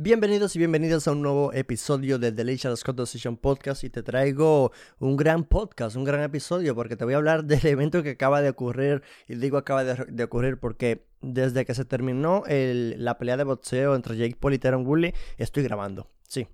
Bienvenidos y bienvenidas a un nuevo episodio de Delicious Conversation Podcast y te traigo un gran podcast, un gran episodio porque te voy a hablar del evento que acaba de ocurrir y digo acaba de, ocurrir porque desde que se terminó la pelea de boxeo entre Jake Paul y Teron Woolley estoy grabando, sí,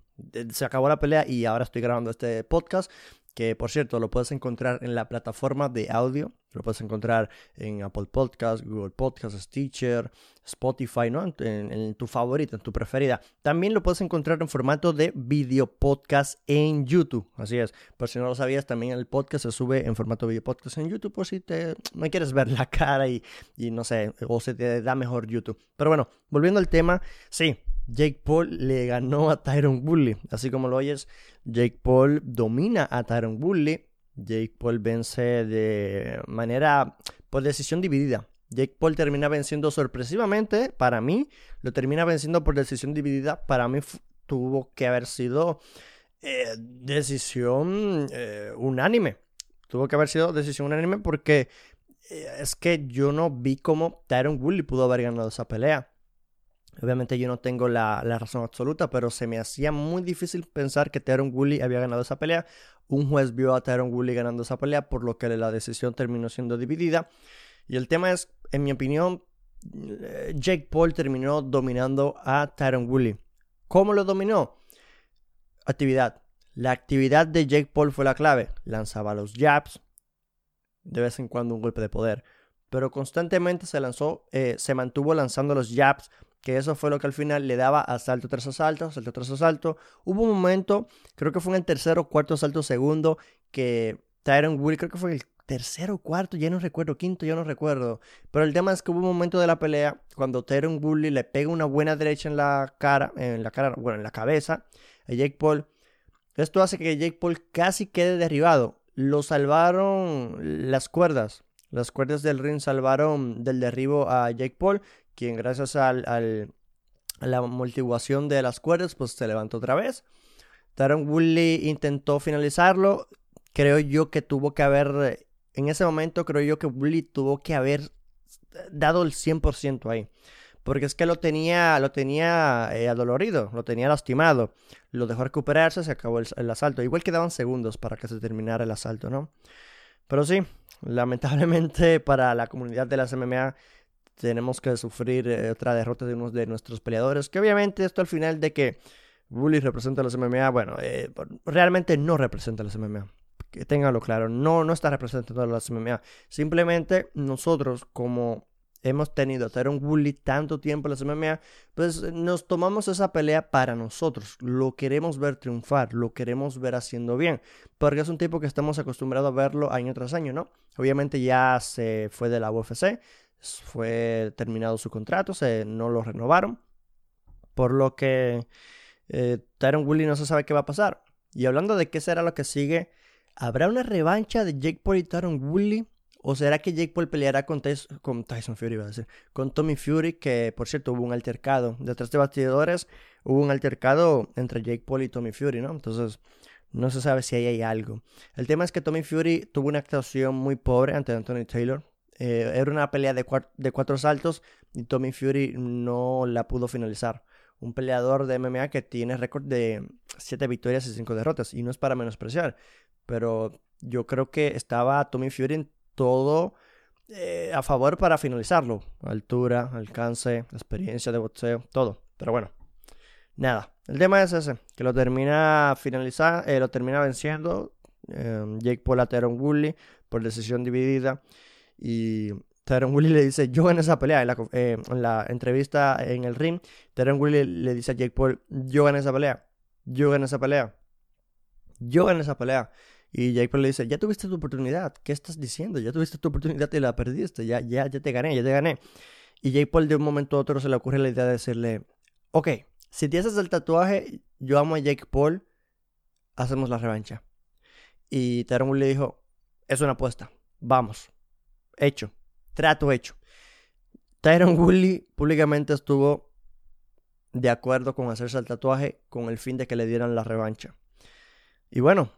se acabó la pelea y ahora estoy grabando este podcast que por cierto lo puedes encontrar en la plataforma de audio, lo puedes encontrar en Apple Podcasts, Google Podcasts, Stitcher, Spotify, ¿no? En, tu favorita, en tu preferida. También lo puedes encontrar en formato de video podcast en YouTube, así es. Por si no lo sabías, también el podcast se sube en formato video podcast en YouTube por si te, no quieres ver la cara y, y no sé, o se te da mejor YouTube. Pero bueno, volviendo al tema, sí, Jake Paul le ganó a Tyron Woodley. Así como lo oyes, Jake Paul domina a Tyron Woodley. Jake Paul vence de manera por decisión dividida. Jake Paul termina venciendo sorpresivamente. Para mí, lo termina venciendo por decisión dividida. Para mí tuvo que haber sido eh, decisión eh, unánime. Tuvo que haber sido decisión unánime porque eh, es que yo no vi cómo Tyron Woodley pudo haber ganado esa pelea. Obviamente yo no tengo la, razón absoluta, pero se me hacía muy difícil pensar que Tyron Woolley había ganado esa pelea. Un juez vio a Tyron Woolley ganando esa pelea, por lo que la decisión terminó siendo dividida. Y el tema es, en mi opinión, eh, Jake Paul terminó dominando a Tyron Woolley. ¿Cómo lo dominó? Actividad. La actividad de Jake Paul fue la clave. Lanzaba los jabs, de vez en cuando un golpe de poder, pero constantemente se lanzó, eh, se mantuvo lanzando los jabs que eso fue lo que al final le daba asalto tras asalto, asalto tras asalto. Hubo un momento, creo que fue en el tercero, cuarto, asalto segundo, que Tyron Woodley, creo que fue el tercero, cuarto, ya no recuerdo, quinto, ya no recuerdo. Pero el tema es que hubo un momento de la pelea cuando Tyron Woodley le pega una buena derecha en la cara, en la cara, bueno, en la cabeza a Jake Paul. Esto hace que Jake Paul casi quede derribado. Lo salvaron las cuerdas. Las cuerdas del ring salvaron del derribo a Jake Paul quien gracias al, a la amortiguación de las cuerdas, pues se levantó otra vez. Taron Woodley intentó finalizarlo. Creo yo que tuvo que haber, en ese momento creo yo que Woodley tuvo que haber dado el 100% ahí. Porque es que lo tenía, lo tenía eh, adolorido, lo tenía lastimado. Lo dejó recuperarse, se acabó el, el, asalto. Igual quedaban segundos para que se terminara el asalto, ¿no? Pero sí, lamentablemente para la comunidad de las MMA tenemos que sufrir eh, otra derrota de uno de nuestros peleadores. Que obviamente esto al final de que Bully representa a los MMA, bueno, eh, realmente no representa a los MMA. Que tenganlo claro, no, no está representando a los MMA. Simplemente nosotros como hemos tenido a un Bully tanto tiempo en las MMA, pues nos tomamos esa pelea para nosotros. Lo queremos ver triunfar, lo queremos ver haciendo bien, porque es un tipo que estamos acostumbrados a verlo año tras año, ¿no? Obviamente ya se fue de la UFC, fue terminado su contrato, se, no lo renovaron, por lo que eh, Tyron no se sabe qué va a pasar. Y hablando de qué será lo que sigue, ¿habrá una revancha de Jake Paul y Tyron Woodley? ¿O será que Jake Paul peleará con, con Tyson Fury, a decir, con Tommy Fury, que por cierto hubo un altercado, detrás de bastidores hubo un altercado entre Jake Paul y Tommy Fury, ¿no? Entonces, no se sabe si ahí hay algo. El tema es que Tommy Fury tuvo una actuación muy pobre ante Anthony Taylor, eh, era una pelea de, de cuatro saltos y Tommy Fury no la pudo finalizar. Un peleador de MMA que tiene récord de siete victorias y cinco derrotas. Y no es para menospreciar. Pero yo creo que estaba Tommy Fury en todo eh, a favor para finalizarlo. Altura, alcance, experiencia de boxeo, todo. Pero bueno, nada. El tema es ese, que lo termina finalizar, eh, lo termina venciendo Jake Paul a Teron Woodley por decisión dividida. Y Tyron Willy le dice, yo gané esa pelea. En la, eh, entrevista en el ring, Tyron Willy le dice a Jake Paul, yo gané esa pelea. Yo gané esa pelea. Yo gané esa pelea. Y Jake Paul le dice, ya tuviste tu oportunidad. ¿Qué estás diciendo? Ya tuviste tu oportunidad y la perdiste. Ya, ya, ya te gané, ya te gané. Y Jake Paul de un momento a otro se le ocurre la idea de decirle, ok, si te haces el tatuaje, yo amo a Jake Paul, hacemos la revancha. Y Tyron le dijo, es una apuesta, vamos hecho. Trato hecho. Tyron Woodley públicamente estuvo de acuerdo con hacerse el tatuaje con el fin de que le dieran la revancha. Y bueno,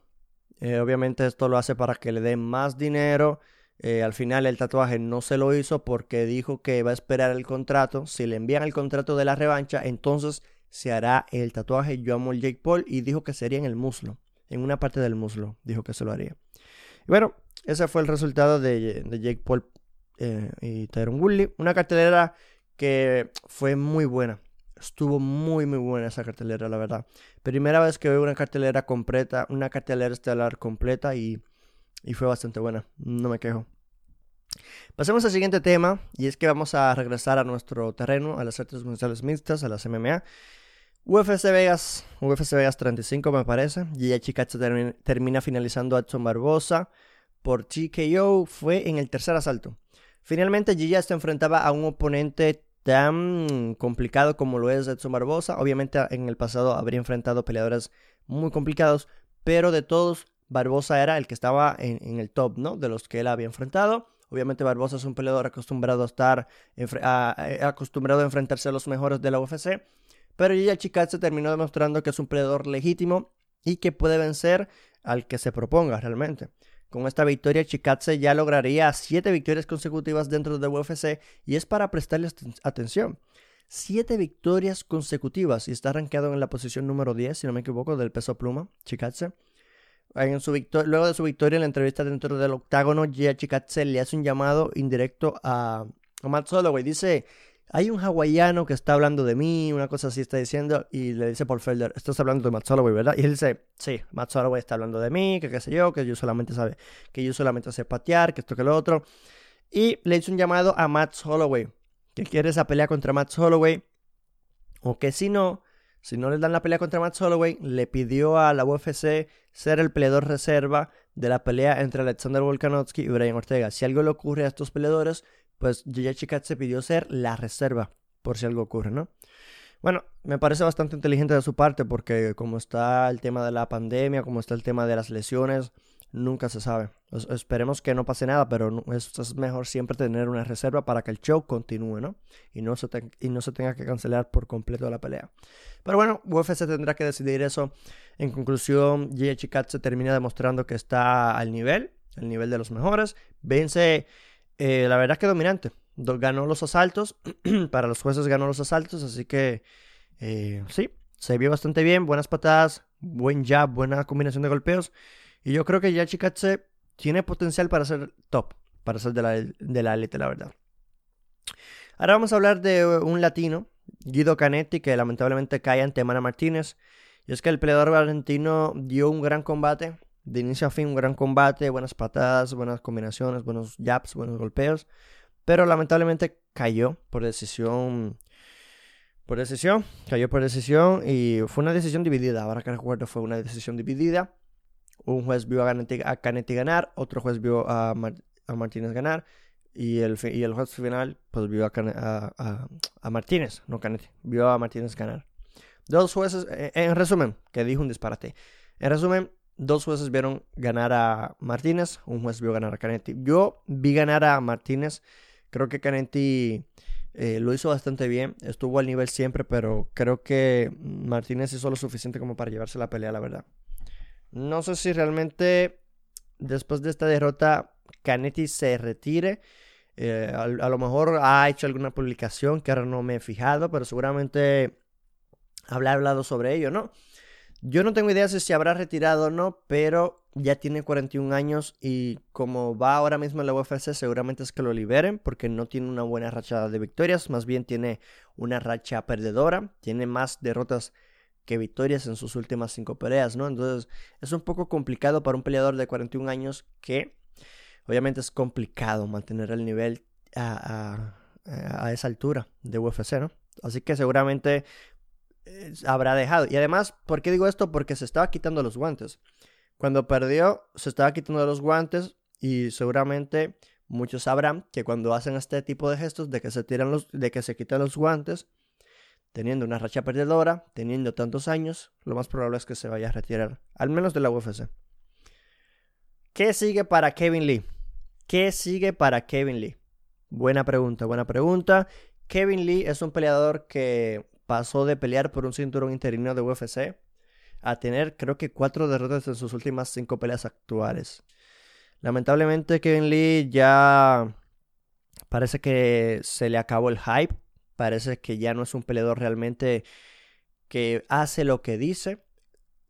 eh, obviamente esto lo hace para que le den más dinero. Eh, al final el tatuaje no se lo hizo porque dijo que va a esperar el contrato. Si le envían el contrato de la revancha, entonces se hará el tatuaje Yo amo el Jake Paul y dijo que sería en el muslo, en una parte del muslo, dijo que se lo haría. Y bueno, ese fue el resultado de, Jake Paul eh, y Tyron Woodley. Una cartelera que fue muy buena. Estuvo muy, muy buena esa cartelera, la verdad. Primera vez que veo una cartelera completa, una cartelera estelar completa y, y fue bastante buena. No me quejo. Pasemos al siguiente tema y es que vamos a regresar a nuestro terreno, a las artes marciales mixtas, a las MMA. UFC Vegas, UFC Vegas 35 me parece. Gigi Chikatse termina, finalizando a Edson Barbosa por TKO. Fue en el tercer asalto. Finalmente Gigi se enfrentaba a un oponente tan complicado como lo es Edson Barbosa. Obviamente en el pasado habría enfrentado peleadores muy complicados, pero de todos Barbosa era el que estaba en, el top, ¿no? De los que él había enfrentado. Obviamente Barbosa es un peleador acostumbrado a estar acostumbrado a enfrentarse a los mejores de la UFC, pero Giga se terminó demostrando que es un peleador legítimo y que puede vencer al que se proponga realmente. Con esta victoria, Chikatse ya lograría siete victorias consecutivas dentro de UFC y es para prestarle atención. Siete victorias consecutivas y está rankeado en la posición número 10, si no me equivoco, del peso pluma, Chikatse. Luego de su victoria en la entrevista dentro del octágono, Gia Chikatse le hace un llamado indirecto a, a Matt. Dice, hay un hawaiano que está hablando de mí, una cosa así está diciendo, y le dice Paul Felder, estás hablando de Matt Holloway, ¿verdad? Y él dice, sí, Matt Holloway está hablando de mí, que qué sé yo, que yo solamente sabe, que yo solamente sé patear, que esto que lo otro. Y le hizo un llamado a Matt Holloway, que quiere esa pelea contra Matt Holloway, o que si no, si no le dan la pelea contra Matt Holloway, le pidió a la UFC ser el peleador reserva de la pelea entre Alexander Volkanovski y Brian Ortega. Si algo le ocurre a estos peleadores, pues Yuya se pidió ser la reserva, por si algo ocurre, ¿no? Bueno, me parece bastante inteligente de su parte porque como está el tema de la pandemia, como está el tema de las lesiones, nunca se sabe. esperemos que no pase nada, pero es, mejor siempre tener una reserva para que el show continúe, ¿no? Y no se, tenga que cancelar por completo la pelea. Pero bueno, UFC tendrá que decidir eso. En conclusión, Kat se termina demostrando que está al nivel, al nivel de los mejores. Vence, eh, la verdad que dominante. Ganó los asaltos, para los jueces ganó los asaltos, así que eh, sí, se vio bastante bien, buenas patadas, buen jab, buena combinación de golpeos. Y yo creo que ya Chikatse tiene potencial para ser top, para ser de la, de la la verdad. Ahora vamos a hablar de un latino, Guido Canetti, que lamentablemente cae ante Mana Martínez. Y es que el peleador argentino dio un gran combate, de inicio a fin un gran combate, buenas patadas, buenas combinaciones, buenos jabs, buenos golpeos. Pero lamentablemente cayó por decisión. Por decisión, cayó por decisión y fue una decisión dividida. Ahora que recuerdo, fue una decisión dividida. Un juez vio a Canetti, ganar, otro juez vio a, Martínez ganar. Y el, y el juez final, pues vio a, Martínez, no Canetti, vio a Martínez ganar. Dos jueces, eh, en resumen, que dijo un disparate. En resumen, dos jueces vieron ganar a Martínez, un juez vio ganar a Canetti. Yo vi ganar a Martínez, creo que Canetti eh, lo hizo bastante bien, estuvo al nivel siempre, pero creo que Martínez hizo lo suficiente como para llevarse la pelea, la verdad. No sé si realmente después de esta derrota Canetti se retire. Eh, a, lo mejor ha hecho alguna publicación que ahora no me he fijado, pero seguramente habrá hablado sobre ello, ¿no? Yo no tengo idea si se habrá retirado o no, pero ya tiene 41 años y como va ahora mismo en la UFC, seguramente es que lo liberen porque no tiene una buena racha de victorias, más bien tiene una racha perdedora, tiene más derrotas que victorias en sus últimas cinco peleas, ¿no? Entonces es un poco complicado para un peleador de 41 años que obviamente es complicado mantener el nivel a, esa altura de UFC, ¿no? Así que seguramente habrá dejado. Y además, ¿por qué digo esto? Porque se estaba quitando los guantes. Cuando perdió, se estaba quitando los guantes y seguramente muchos sabrán que cuando hacen este tipo de gestos de que se tiran los, de que se quitan los guantes, teniendo una racha perdedora, teniendo tantos años, lo más probable es que se vaya a retirar, al menos de la UFC. ¿Qué sigue para Kevin Lee? ¿Qué sigue para Kevin Lee? Buena pregunta, buena pregunta. Kevin Lee es un peleador que pasó de pelear por un cinturón interino de UFC a tener creo que cuatro derrotas en sus últimas cinco peleas actuales. Lamentablemente Kevin Lee ya parece que se le acabó el hype Parece que ya no es un peleador realmente que hace lo que dice.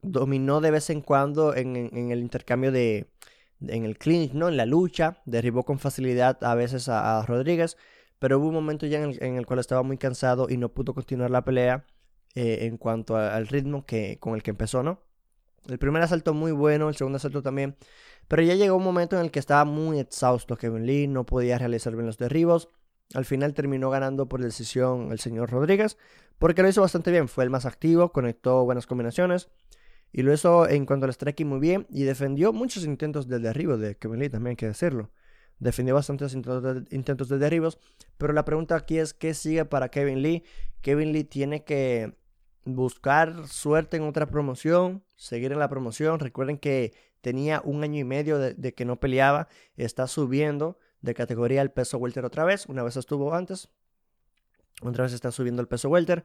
Dominó de vez en cuando en, el intercambio de, en el clinch, ¿no? En la lucha. Derribó con facilidad a veces a, Rodríguez. Pero hubo un momento ya en el, cual estaba muy cansado y no pudo continuar la pelea eh, en cuanto al ritmo que, con el que empezó, ¿no? El primer asalto muy bueno, el segundo asalto también. Pero ya llegó un momento en el que estaba muy exhausto Kevin Lee, no podía realizar bien los derribos. Al final terminó ganando por decisión el señor Rodríguez, porque lo hizo bastante bien. Fue el más activo, conectó buenas combinaciones y lo hizo en cuanto al striking muy bien y defendió muchos intentos de derribo de Kevin Lee, también hay que decirlo. Defendió bastantes intentos de, derribos, pero la pregunta aquí es: ¿qué sigue para Kevin Lee? Kevin Lee tiene que buscar suerte en otra promoción, seguir en la promoción. Recuerden que tenía un año y medio de, que no peleaba, está subiendo de categoría al peso welter otra vez, una vez estuvo antes, otra vez está subiendo el peso welter.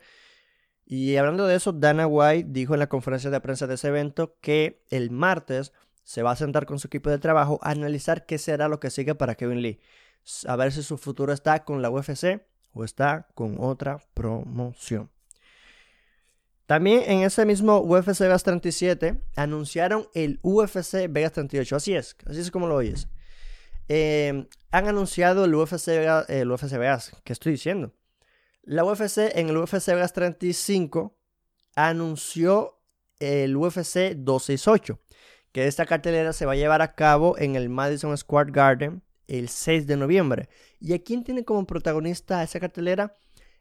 Y hablando de eso, Dana White dijo en la conferencia de prensa de ese evento que el martes se va a sentar con su equipo de trabajo a analizar qué será lo que sigue para Kevin Lee. A ver si su futuro está con la UFC o está con otra promoción. También en ese mismo UFC Vegas 37 anunciaron el UFC Vegas 38. Así es, así es como lo oyes. Em, han anunciado el UFC, el UFC Vegas, ¿qué estoy diciendo? La UFC en el UFC Vegas 35 anunció el UFC 268, que esta cartelera se va a llevar a cabo en el Madison Square Garden el 6 de noviembre. ¿Y a quién tiene como protagonista esa cartelera?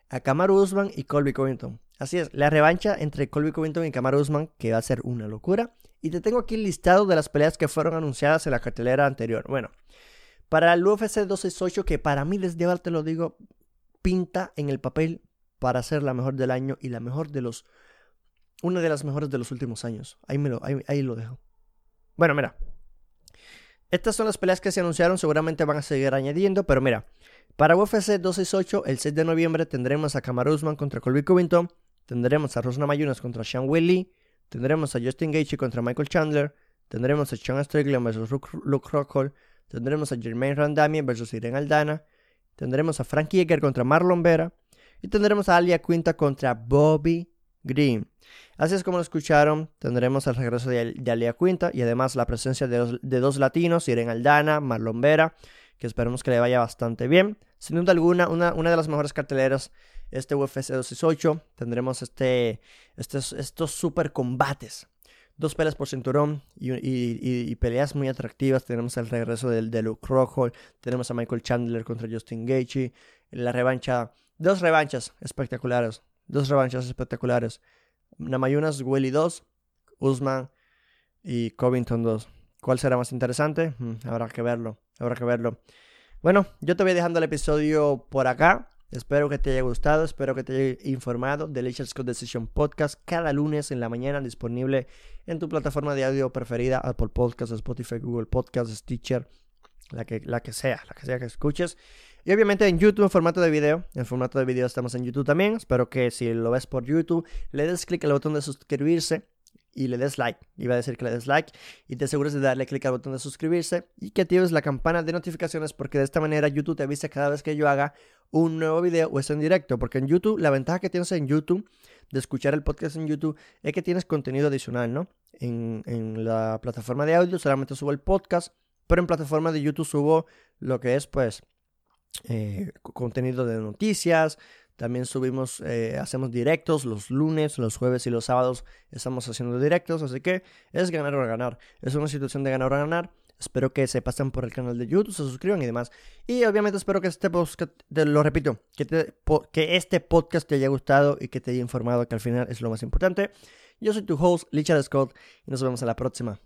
A Kamaru Usman y Colby Covington. Así es, la revancha entre Colby Covington y Kamaru Usman, que va a ser una locura. Y te tengo aquí el listado de las peleas que fueron anunciadas en la cartelera anterior. Bueno, para el UFC 268, que para mí les lleva, te lo digo, pinta en el papel para ser la mejor del año y la mejor de los. Una de las mejores de los últimos años. Ahí, me lo, ahí lo dejo. Bueno, mira. Estas son las peleas que se anunciaron, seguramente van a seguir añadiendo, pero mira. Para UFC 268, el 6 de noviembre tendremos a Kamaru Usman contra Colby Covington, Tendremos a Rosna Mayunas contra Sean Wiley. Tendremos a Justin Gaethje contra Michael Chandler. Tendremos a Sean Strickland versus Luke Rockhold. Tendremos a Jermaine Randamian versus Irene Aldana. Tendremos a Frankie Edgar contra Marlon Vera. Y tendremos a Alia Quinta contra Bobby Green. Así es como lo escucharon, tendremos el regreso de, Alia Quinta y además la presencia de dos, latinos, Irene Aldana, Marlon Vera, que esperemos que le vaya bastante bien. Sin duda alguna, una, de las mejores carteleras este UFC 268 tendremos este, estos, estos super combates. Dos peleas por cinturón y, peleas muy atractivas. Tenemos el regreso del de Luke Rockhold. Tenemos a Michael Chandler contra Justin Gaethje. La revancha. Dos revanchas espectaculares. Dos revanchas espectaculares. Namayunas, Willy 2. Usman y Covington 2. ¿Cuál será más interesante? Mm, habrá que verlo. Habrá que verlo. Bueno, yo te voy dejando el episodio por acá. Espero que te haya gustado, espero que te haya informado de Delicious Code Decision Podcast cada lunes en la mañana disponible en tu plataforma de audio preferida, Apple Podcasts, Spotify, Google Podcasts, Stitcher, la que, la que sea, la que sea que escuches. Y obviamente en YouTube en formato de video, en formato de video estamos en YouTube también. Espero que si lo ves por YouTube le des clic al botón de suscribirse y le des like. Iba a decir que le des like y te asegures de darle clic al botón de suscribirse y que actives la campana de notificaciones porque de esta manera YouTube te avisa cada vez que yo haga un nuevo video o es en directo. Porque en YouTube, la ventaja que tienes en YouTube de escuchar el podcast en YouTube es que tienes contenido adicional, ¿no? En, en la plataforma de audio solamente subo el podcast, pero en plataforma de YouTube subo lo que es pues eh, contenido de noticias, también subimos, eh, hacemos directos los lunes, los jueves y los sábados estamos haciendo directos, así que es ganar o ganar. Es una situación de ganar o ganar. Espero que se pasen por el canal de YouTube, se suscriban y demás. Y obviamente espero que este podcast, lo repito, que, que este podcast te haya gustado y que te haya informado, que al final es lo más importante. Yo soy tu host, Richard Scott, y nos vemos en la próxima.